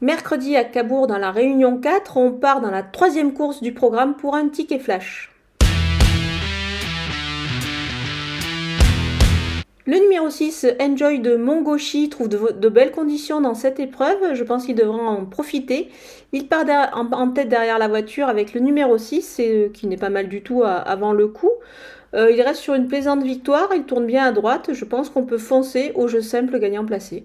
Mercredi à Cabourg dans la Réunion 4, on part dans la troisième course du programme pour un ticket flash. Le numéro 6, Enjoy de Mongoshi, trouve de, belles conditions dans cette épreuve. Je pense qu'il devra en profiter. Il part en, tête derrière la voiture avec le numéro 6, euh, qui n'est pas mal du tout euh, avant le coup. Euh, il reste sur une plaisante victoire, il tourne bien à droite. Je pense qu'on peut foncer au jeu simple gagnant placé.